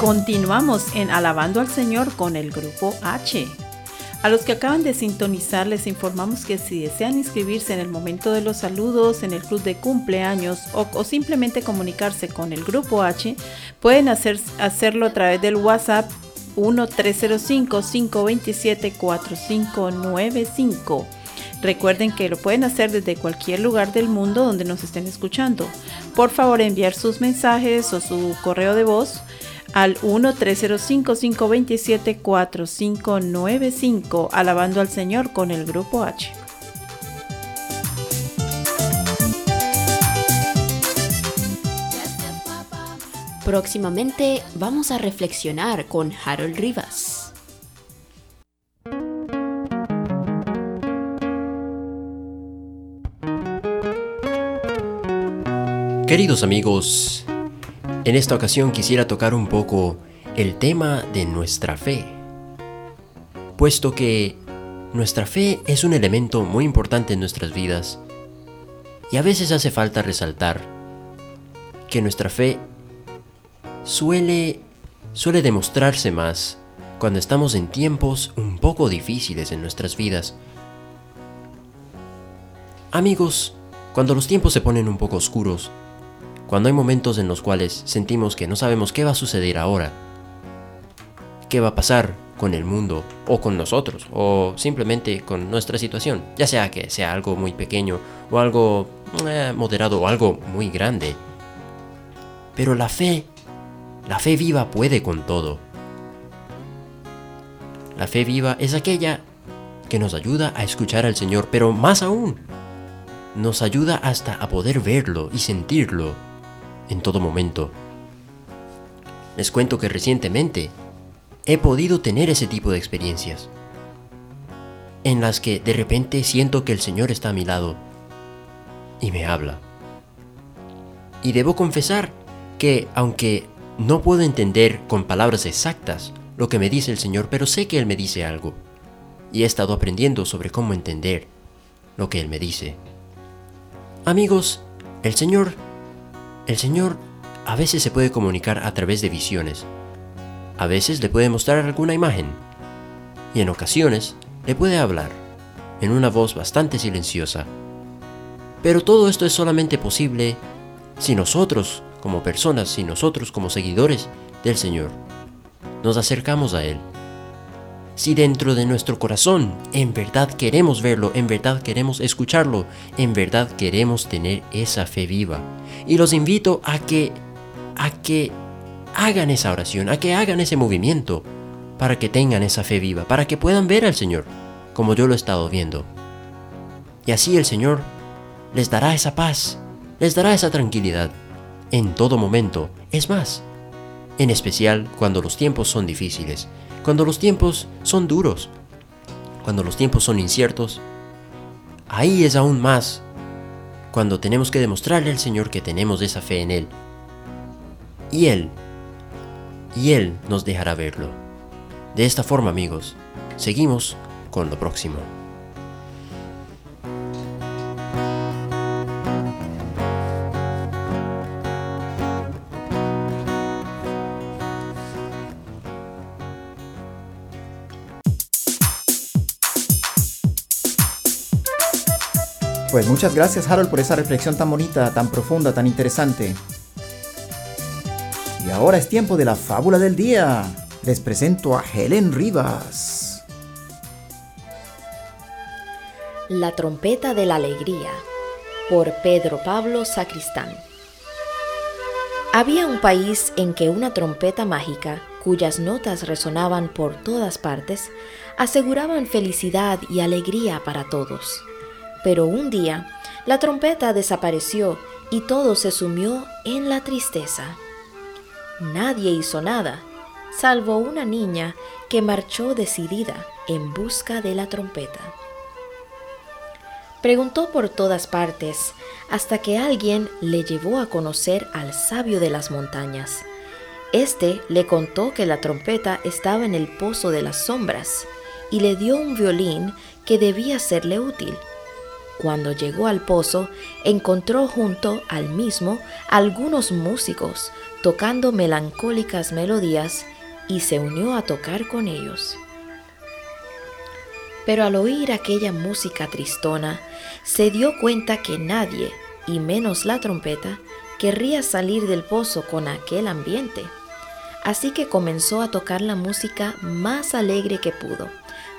Continuamos en Alabando al Señor con el grupo H. A los que acaban de sintonizar les informamos que si desean inscribirse en el momento de los saludos, en el club de cumpleaños o, simplemente comunicarse con el grupo H, pueden hacer, hacerlo a través del WhatsApp 1-305-527-4595. Recuerden que lo pueden hacer desde cualquier lugar del mundo donde nos estén escuchando. Por favor, enviar sus mensajes o su correo de voz al 1-305-527-4595, alabando al Señor con el Grupo H. Próximamente vamos a reflexionar con Harold Rivas. Queridos amigos, en esta ocasión quisiera tocar un poco el tema de nuestra fe, puesto que nuestra fe es un elemento muy importante en nuestras vidas y a veces hace falta resaltar que nuestra fe suele, suele demostrarse más cuando estamos en tiempos un poco difíciles en nuestras vidas. Amigos, cuando los tiempos se ponen un poco oscuros, cuando hay momentos en los cuales sentimos que no sabemos qué va a suceder ahora, qué va a pasar con el mundo o con nosotros o simplemente con nuestra situación, ya sea que sea algo muy pequeño o algo eh, moderado o algo muy grande. Pero la fe, la fe viva puede con todo. La fe viva es aquella que nos ayuda a escuchar al Señor, pero más aún, nos ayuda hasta a poder verlo y sentirlo en todo momento. Les cuento que recientemente he podido tener ese tipo de experiencias, en las que de repente siento que el Señor está a mi lado y me habla. Y debo confesar que aunque no puedo entender con palabras exactas lo que me dice el Señor, pero sé que Él me dice algo. Y he estado aprendiendo sobre cómo entender lo que Él me dice. Amigos, el Señor el Señor a veces se puede comunicar a través de visiones. A veces le puede mostrar alguna imagen. Y en ocasiones le puede hablar en una voz bastante silenciosa. Pero todo esto es solamente posible si nosotros como personas, si nosotros como seguidores del Señor, nos acercamos a Él. Si dentro de nuestro corazón en verdad queremos verlo, en verdad queremos escucharlo, en verdad queremos tener esa fe viva, y los invito a que, a que hagan esa oración, a que hagan ese movimiento, para que tengan esa fe viva, para que puedan ver al Señor, como yo lo he estado viendo. Y así el Señor les dará esa paz, les dará esa tranquilidad, en todo momento. Es más, en especial cuando los tiempos son difíciles, cuando los tiempos son duros, cuando los tiempos son inciertos. Ahí es aún más cuando tenemos que demostrarle al Señor que tenemos esa fe en Él. Y Él, y Él nos dejará verlo. De esta forma, amigos, seguimos con lo próximo. Pues muchas gracias Harold por esa reflexión tan bonita, tan profunda, tan interesante. Y ahora es tiempo de la fábula del día. Les presento a Helen Rivas. La trompeta de la alegría por Pedro Pablo Sacristán. Había un país en que una trompeta mágica, cuyas notas resonaban por todas partes, aseguraban felicidad y alegría para todos. Pero un día, la trompeta desapareció y todo se sumió en la tristeza. Nadie hizo nada, salvo una niña que marchó decidida en busca de la trompeta. Preguntó por todas partes hasta que alguien le llevó a conocer al sabio de las montañas. Este le contó que la trompeta estaba en el pozo de las sombras y le dio un violín que debía serle útil. Cuando llegó al pozo, encontró junto al mismo algunos músicos tocando melancólicas melodías y se unió a tocar con ellos. Pero al oír aquella música tristona, se dio cuenta que nadie, y menos la trompeta, querría salir del pozo con aquel ambiente. Así que comenzó a tocar la música más alegre que pudo,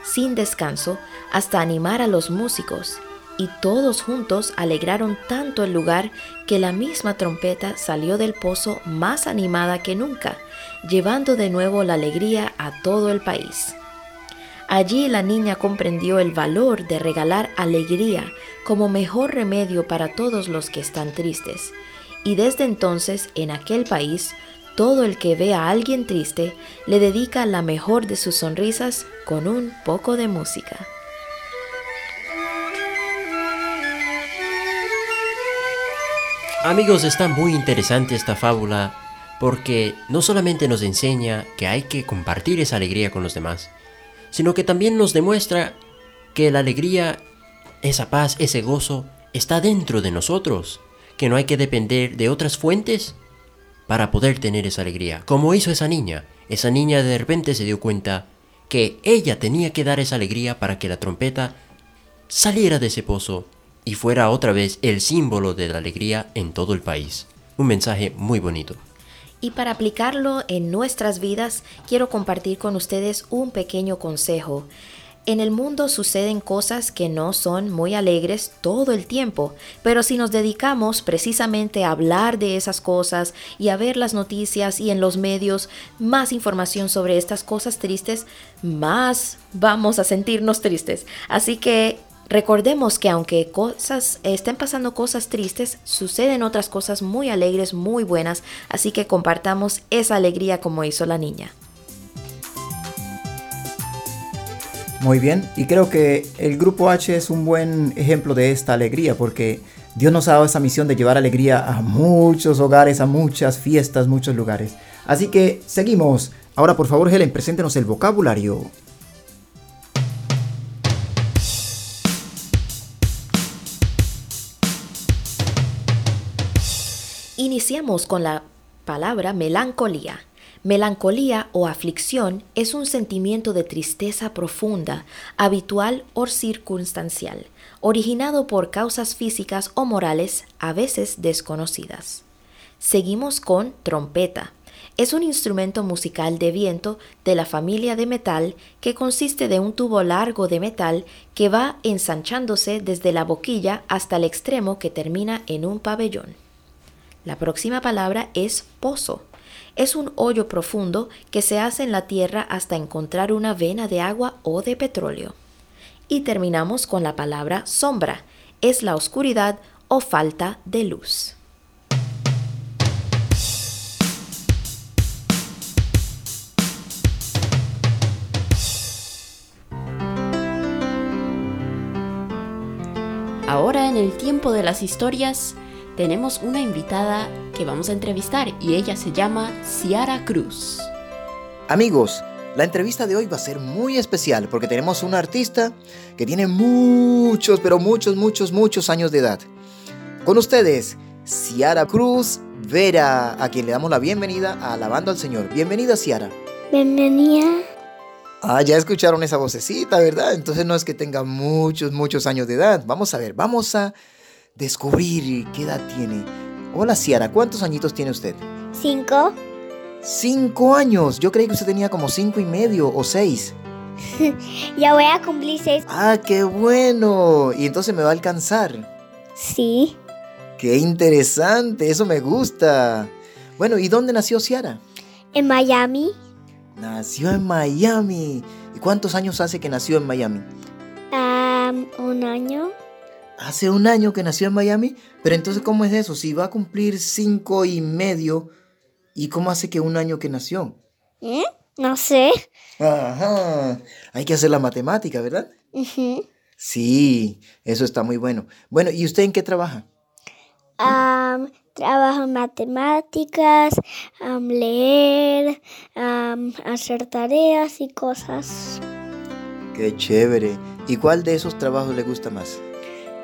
sin descanso, hasta animar a los músicos, y todos juntos alegraron tanto el lugar que la misma trompeta salió del pozo más animada que nunca, llevando de nuevo la alegría a todo el país. Allí la niña comprendió el valor de regalar alegría como mejor remedio para todos los que están tristes, y desde entonces en aquel país todo el que ve a alguien triste le dedica la mejor de sus sonrisas con un poco de música. Amigos, está muy interesante esta fábula porque no solamente nos enseña que hay que compartir esa alegría con los demás, sino que también nos demuestra que la alegría, esa paz, ese gozo está dentro de nosotros, que no hay que depender de otras fuentes para poder tener esa alegría, como hizo esa niña. Esa niña de repente se dio cuenta que ella tenía que dar esa alegría para que la trompeta saliera de ese pozo y fuera otra vez el símbolo de la alegría en todo el país. Un mensaje muy bonito. Y para aplicarlo en nuestras vidas, quiero compartir con ustedes un pequeño consejo. En el mundo suceden cosas que no son muy alegres todo el tiempo, pero si nos dedicamos precisamente a hablar de esas cosas y a ver las noticias y en los medios más información sobre estas cosas tristes, más vamos a sentirnos tristes. Así que Recordemos que aunque cosas estén pasando cosas tristes, suceden otras cosas muy alegres, muy buenas, así que compartamos esa alegría como hizo la niña. Muy bien, y creo que el grupo H es un buen ejemplo de esta alegría porque Dios nos ha dado esa misión de llevar alegría a muchos hogares, a muchas fiestas, muchos lugares. Así que seguimos. Ahora por favor Helen, preséntenos el vocabulario. Iniciamos con la palabra melancolía. Melancolía o aflicción es un sentimiento de tristeza profunda, habitual o circunstancial, originado por causas físicas o morales a veces desconocidas. Seguimos con trompeta. Es un instrumento musical de viento de la familia de metal que consiste de un tubo largo de metal que va ensanchándose desde la boquilla hasta el extremo que termina en un pabellón. La próxima palabra es pozo. Es un hoyo profundo que se hace en la tierra hasta encontrar una vena de agua o de petróleo. Y terminamos con la palabra sombra. Es la oscuridad o falta de luz. Ahora en el tiempo de las historias, tenemos una invitada que vamos a entrevistar y ella se llama Ciara Cruz. Amigos, la entrevista de hoy va a ser muy especial porque tenemos una artista que tiene muchos, pero muchos, muchos, muchos años de edad. Con ustedes, Ciara Cruz Vera, a quien le damos la bienvenida a Alabando al Señor. Bienvenida, Ciara. Bienvenida. Ah, ya escucharon esa vocecita, ¿verdad? Entonces no es que tenga muchos, muchos años de edad. Vamos a ver, vamos a descubrir qué edad tiene. Hola Ciara, ¿cuántos añitos tiene usted? Cinco. Cinco años. Yo creí que usted tenía como cinco y medio o seis. ya voy a cumplir seis. Ah, qué bueno. Y entonces me va a alcanzar. Sí. Qué interesante, eso me gusta. Bueno, ¿y dónde nació Ciara? En Miami. Nació en Miami. ¿Y cuántos años hace que nació en Miami? un año hace un año que nació en Miami, pero entonces ¿cómo es eso? Si va a cumplir cinco y medio, ¿y cómo hace que un año que nació? ¿Eh? No sé. Ajá, hay que hacer la matemática, ¿verdad? Sí, eso está muy bueno. Bueno, ¿y usted en qué trabaja? trabajo en matemáticas, leer, hacer tareas y cosas. Qué chévere. ¿Y cuál de esos trabajos le gusta más?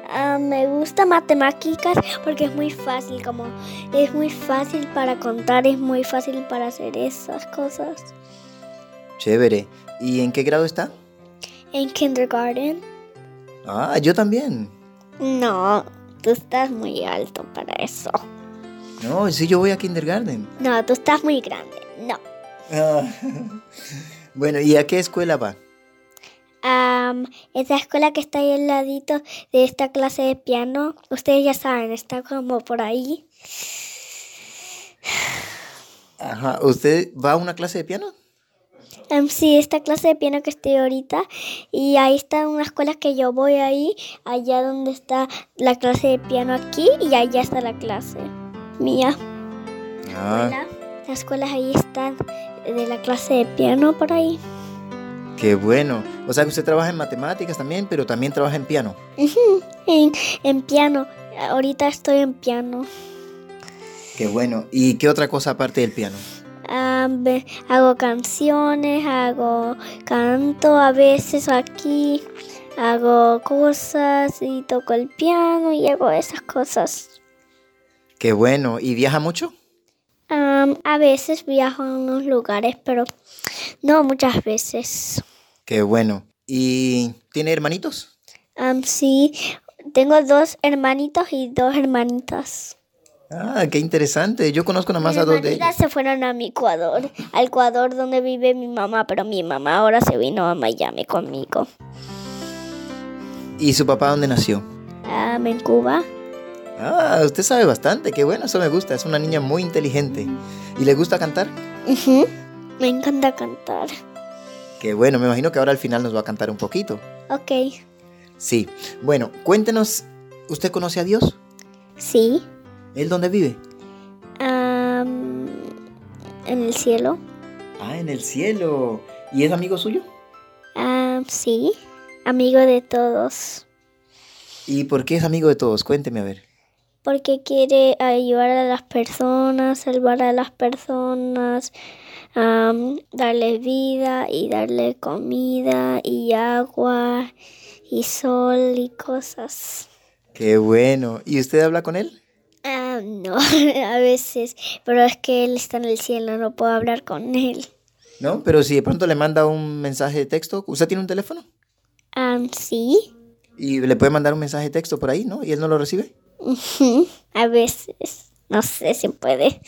Ah, me gusta matemáticas porque es muy fácil, como es muy fácil para contar, es muy fácil para hacer esas cosas. Chévere. ¿Y en qué grado está? En kindergarten. Ah, yo también. No, tú estás muy alto para eso. No, sí, yo voy a kindergarten. No, tú estás muy grande. No. Ah, bueno, ¿y a qué escuela va? Am, esa escuela que está ahí al ladito de esta clase de piano, ustedes ya saben, está como por ahí. Ajá, ¿usted va a una clase de piano? Am, sí, esta clase de piano que estoy ahorita. Y ahí está una escuela que yo voy ahí, allá donde está la clase de piano aquí y allá está la clase mía. Ah, Hola. Las escuelas ahí están de la clase de piano por ahí. Qué bueno. O sea que usted trabaja en matemáticas también, pero también trabaja en piano. En, en piano. Ahorita estoy en piano. Qué bueno. ¿Y qué otra cosa aparte del piano? Ah, hago canciones, hago canto a veces aquí, hago cosas y toco el piano y hago esas cosas. Qué bueno. ¿Y viaja mucho? Am, a veces viajo a unos lugares, pero no muchas veces. Qué bueno. ¿Y tiene hermanitos? Am, sí, tengo dos hermanitos y dos hermanitas. Ah, qué interesante. Yo conozco nada más a dos de hermanitas ellos. se fueron a mi Ecuador, al Ecuador donde vive mi mamá, pero mi mamá ahora se vino a Miami conmigo. ¿Y su papá dónde nació? Am, en Cuba. Ah, usted sabe bastante. Qué bueno, eso me gusta. Es una niña muy inteligente. ¿Y le gusta cantar? Ujú. Me encanta cantar. Qué bueno, me imagino que ahora al final nos va a cantar un poquito. Ok, Sí. Bueno, cuéntenos, ¿usted conoce a Dios? sí. ¿Él dónde vive? Am, en el cielo. Ah, en el cielo. ¿Y es amigo suyo? Am, sí. Amigo de todos. ¿Y por qué es amigo de todos? Cuénteme a ver. Porque quiere ayudar a las personas, salvar a las personas, am, darle vida y darle comida y agua y sol y cosas. Qué bueno. ¿Y usted habla con él? Ah, no, a veces, pero es que él está en el cielo, no puedo hablar con él. ¿No? Pero si de pronto le manda un mensaje de texto, ¿usted tiene un teléfono? Sí, Y le puede mandar un mensaje de texto por ahí, ¿no? ¿Y él no lo recibe? A veces, no sé si puede,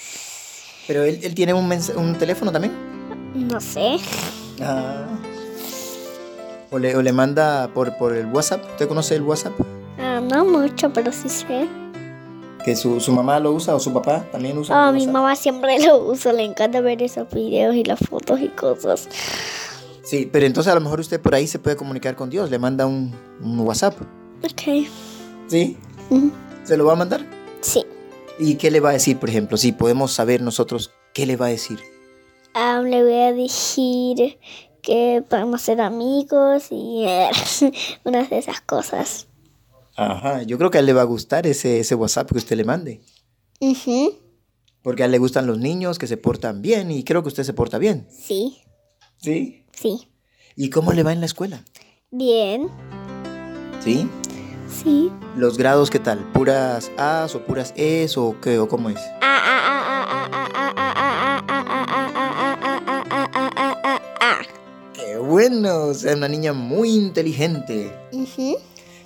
Pero él, él tiene un, un teléfono también. no sé. Ah. O le, o le manda por, por el WhatsApp. ¿Usted conoce el WhatsApp? Ah, no mucho, pero sí sé. Que su, su mamá lo usa o su papá también usa. Ah, mi WhatsApp. mamá siempre lo usa, le encanta ver esos videos y las fotos y cosas. Sí, pero entonces a lo mejor usted por ahí se puede comunicar con Dios. Le manda un, un WhatsApp. Ok. ¿Sí? ¿Se lo va a mandar? Sí. ¿Y qué le va a decir, por ejemplo? Si podemos saber nosotros qué le va a decir. Ah, le voy a decir que podemos ser amigos y unas de esas cosas. Ajá, yo creo que a él le va a gustar ese, ese WhatsApp que usted le mande. Ujú, Porque a él le gustan los niños que se portan bien y creo que usted se porta bien. Sí, ¿Sí? sí. ¿Y cómo le va en la escuela? Bien, ¿Sí? Sí. ¿Los grados qué tal? ¿Puras A's o puras E's o qué o cómo es? ¡Qué bueno! O sea, una niña muy inteligente. Uh -huh.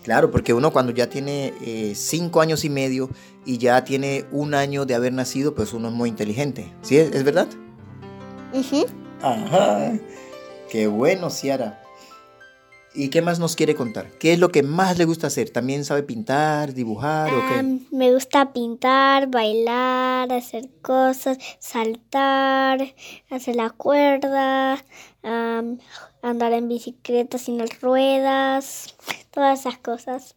Claro, porque uno cuando ya tiene eh, cinco años y medio y ya tiene un año de haber nacido, pues uno es muy inteligente. ¿Sí? ¿Es, ¿Es verdad? Uh -huh. Ajá. Qué bueno, Ciara. ¿Y qué más nos quiere contar? ¿Qué es lo que más le gusta hacer? ¿También sabe pintar, dibujar o qué? Am, me gusta pintar, bailar, hacer cosas, saltar, hacer la cuerda, andar en bicicleta sin las ruedas, todas esas cosas.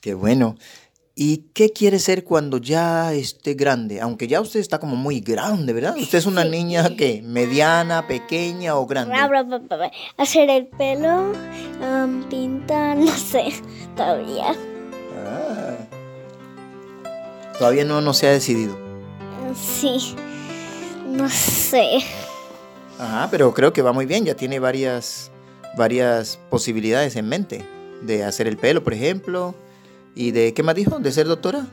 Qué bueno. ¿Y qué quiere ser cuando ya esté grande? Aunque ya usted está como muy grande, ¿verdad? ¿Usted es una niña que mediana, pequeña o grande? Bra. Hacer el pelo, am, pintar, no sé, todavía. Ah. Todavía no, no se ha decidido. Sí, no sé. Ajá, pero creo que va muy bien. Ya tiene varias, varias posibilidades en mente. De hacer el pelo, por ejemplo. ¿Y de qué más dijo? ¿De ser doctora?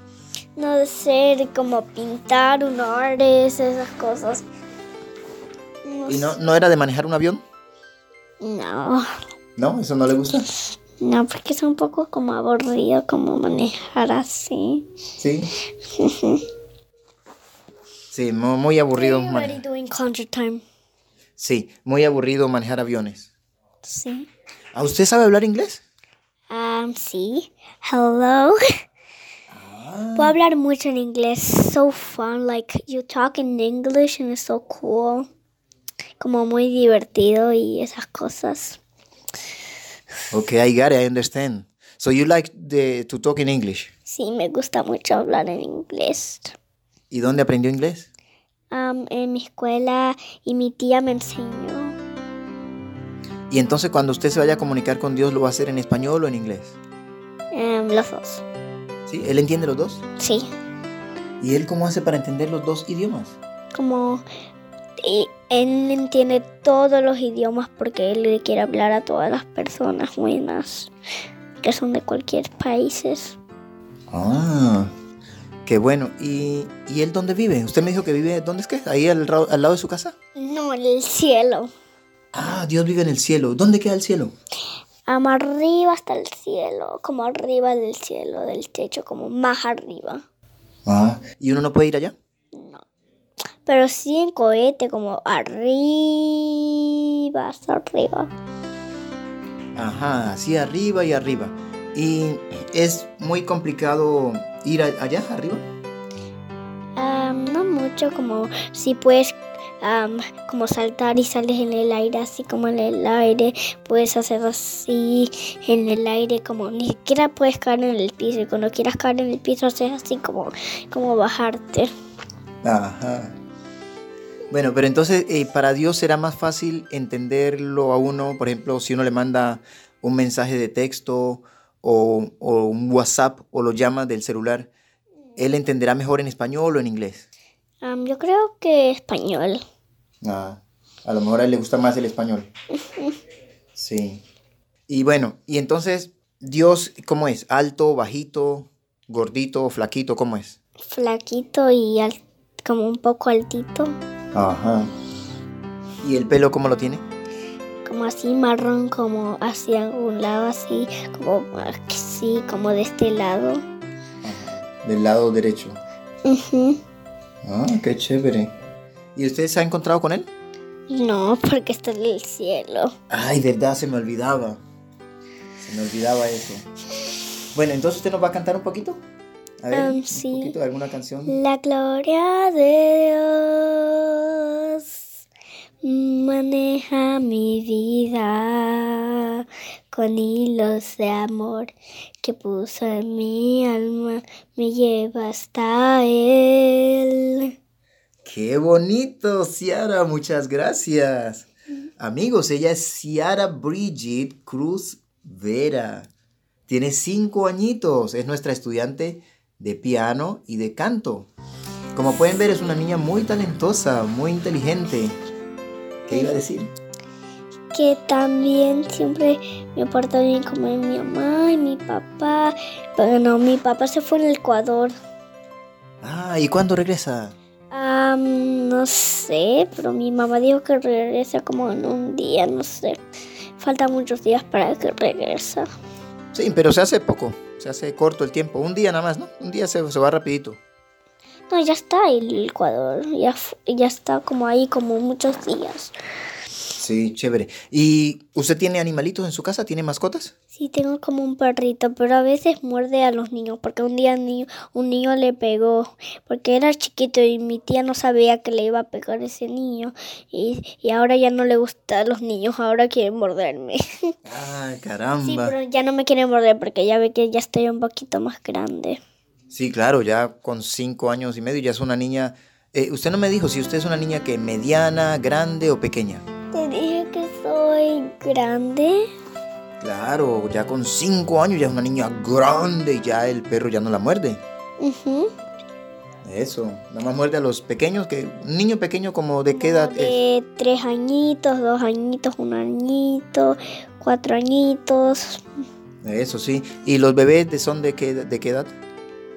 No de ser como pintar un artes, esas cosas. No ¿Y no, no era de manejar un avión? No, ¿No? ¿Eso no le gusta? no, porque es un poco como aburrido como manejar así. Sí. Sí, mu- muy aburrido. Are you mane- already doing concert time? Sí, muy aburrido manejar aviones. Sí. ¿A usted sabe hablar inglés? Um, sí. Hello. Puedo hablar mucho en inglés. So fun. Like, you talk in English and it's so cool. Como muy divertido y esas cosas. Okay, I got it, I understand. So you like the, to talk in English. Sí, me gusta mucho hablar en inglés. ¿Y dónde aprendió inglés? Um, en mi escuela y mi tía me enseñó. Y entonces cuando usted se vaya a comunicar con Dios, ¿lo va a hacer en español o en inglés? Um, los dos. ¿Sí? ¿Él entiende los dos? Sí. ¿Y él cómo hace para entender los dos idiomas? Como y él entiende todos los idiomas porque él le quiere hablar a todas las personas buenas que son de cualquier país. Ah, qué bueno. ¿Y, y él dónde vive? Usted me dijo que vive, ¿dónde es que? ¿Ahí al, al lado de su casa? No, en el cielo. Ah, Dios vive en el cielo. ¿Dónde queda el cielo? Am arriba hasta el cielo, como arriba del cielo, del techo, como más arriba. Ah, ¿y uno no puede ir allá? Pero sí en cohete, como arriba, hasta arriba. Ajá, así arriba y arriba. ¿Y es muy complicado ir allá arriba? No mucho, como si puedes am, como saltar y sales en el aire, así como en el aire, puedes hacer así en el aire, como ni siquiera puedes caer en el piso. Y cuando quieras caer en el piso, haces así como, como bajarte. Ajá. Bueno, pero entonces eh, para Dios será más fácil entenderlo a uno, por ejemplo, si uno le manda un mensaje de texto o, o un WhatsApp o lo llama del celular, ¿él entenderá mejor en español o en inglés? Am, yo creo que español. Ah, a lo mejor a él le gusta más el español. Sí. Y bueno, y entonces, Dios, ¿cómo es? ¿Alto, bajito, gordito, flaquito? ¿Cómo es? flaquito y al- como un poco altito, Ajá. ¿Y el pelo cómo lo tiene? como así marrón, como hacia un lado, así, como así, como de este lado. Del lado derecho. Ujú. Ah, qué chévere. ¿Y usted se ha encontrado con él? No, porque está en el cielo. Ay, verdad, se me olvidaba. Se me olvidaba eso. Bueno, entonces usted nos va a cantar un poquito. A ver, Um, un sí. poquito de alguna canción. La gloria de Dios maneja mi vida con hilos de amor que puso en mi alma, me lleva hasta Él. Qué bonito, Ciara, muchas gracias. Amigos, ella es Ciara Bridget Cruz Vera. Tiene cinco añitos, es nuestra estudiante de piano y de canto. Como pueden ver, es una niña muy talentosa, muy inteligente. ¿Qué iba a decir? Que también siempre me porta bien como mi mamá y mi papá. Pero no, mi papá se fue en el Ecuador. Ah, ¿y cuándo regresa? Am, no sé, pero mi mamá dijo que regresa como en un día, no sé. Faltan muchos días para que regrese. Sí, pero se hace poco, se hace corto el tiempo. Un día nada más, ¿no? Un día se, se va rapidito. No, ya está el Ecuador, ya, ya está como ahí como muchos días. Sí, chévere. ¿Y usted tiene animalitos en su casa? ¿Tiene mascotas? Sí, tengo como un perrito, pero a veces muerde a los niños, porque un día niño, un niño le pegó, porque era chiquito y mi tía no sabía que le iba a pegar ese niño, y, y ahora ya no le gustan los niños, ahora quiere morderme. Ah, Sí, caramba. pero ya no me quiere morder porque ya ve que ya estoy un poquito más grande. Sí, claro, ya con cinco años y medio ya es una niña. Eh, usted no me dijo si usted es una niña que mediana, grande o pequeña. Te dije que soy grande. Claro, ya con cinco años ya es una niña grande y ya el perro ya no la muerde. Ujú. Eso, nada más muerde a los pequeños, que un niño pequeño como de qué edad es. De tres añitos, dos añitos, un añito, cuatro añitos. Eso sí. ¿Y los bebés de son de qué, de qué edad?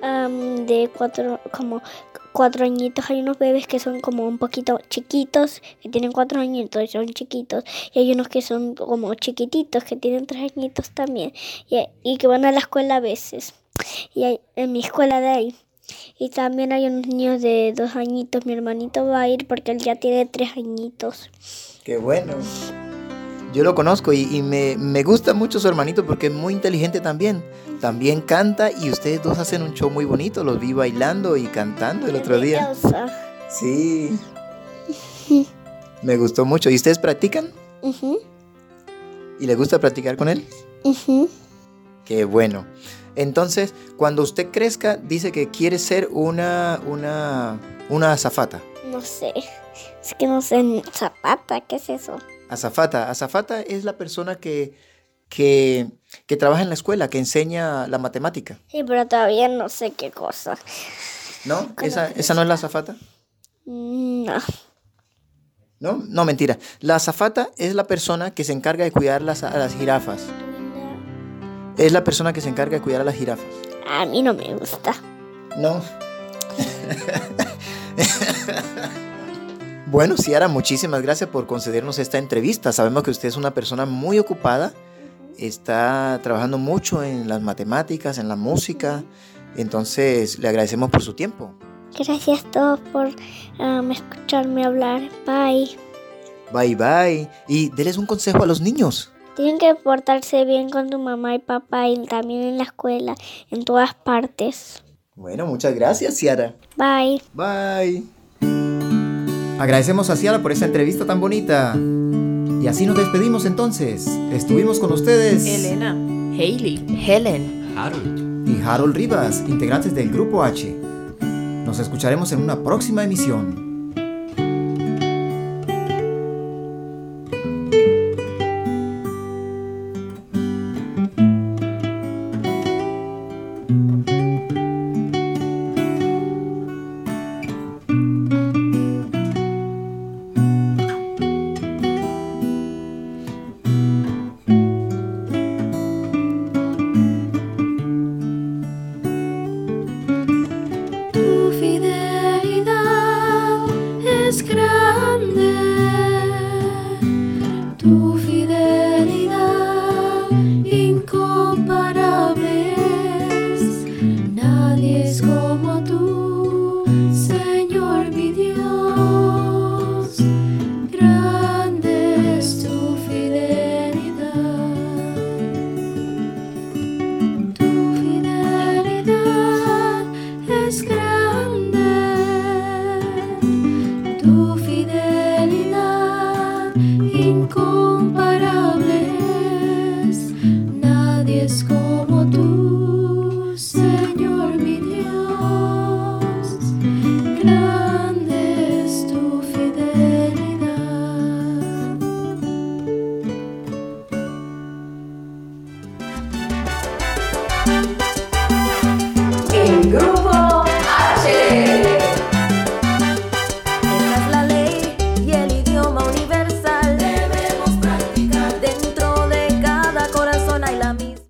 Am, de cuatro, como cuatro añitos. Hay unos bebés que son como un poquito chiquitos, que tienen cuatro añitos son chiquitos. Y hay unos que son como chiquititos, que tienen tres añitos también. Y, que van a la escuela a veces. Y en mi escuela de ahí. Y también hay unos niños de dos añitos. Mi hermanito va a ir porque él ya tiene tres añitos. Qué bueno. Yo lo conozco y, y me, me gusta mucho su hermanito porque es muy inteligente también. También canta y ustedes dos hacen un show muy bonito. Los vi bailando y cantando el otro día. Sí. Me gustó mucho. ¿Y ustedes practican? ¿Y les gusta practicar con él? Qué bueno. Entonces, cuando usted crezca, dice que quiere ser una, una, una azafata. No sé. Es que no sé. Zapata, ¿qué es eso? Azafata. Azafata es la persona que, que, que trabaja en la escuela, que enseña la matemática. Sí, pero todavía no sé qué cosa. ¿No? ¿Esa, esa no es la azafata? No. ¿No? No, mentira. La azafata es la persona que se encarga de cuidar las, a las jirafas. Es la persona que se encarga de cuidar a las jirafas. A mí no me gusta. No. bueno, Ciara, muchísimas gracias por concedernos esta entrevista. Sabemos que usted es una persona muy ocupada, está trabajando mucho en las matemáticas, en la música, entonces le agradecemos por su tiempo. Gracias a todos por um, escucharme hablar. Bye. Bye bye. Y déles un consejo a los niños. Tienen que portarse bien con tu mamá y papá y también en la escuela, en todas partes. Bueno, muchas gracias, Ciara. Bye. Bye. Agradecemos a Ciara por esta entrevista tan bonita. Y así nos despedimos entonces. Estuvimos con ustedes. Elena, Hailey, Helen, Harold. y Harold Rivas, integrantes del Grupo H. Nos escucharemos en una próxima emisión.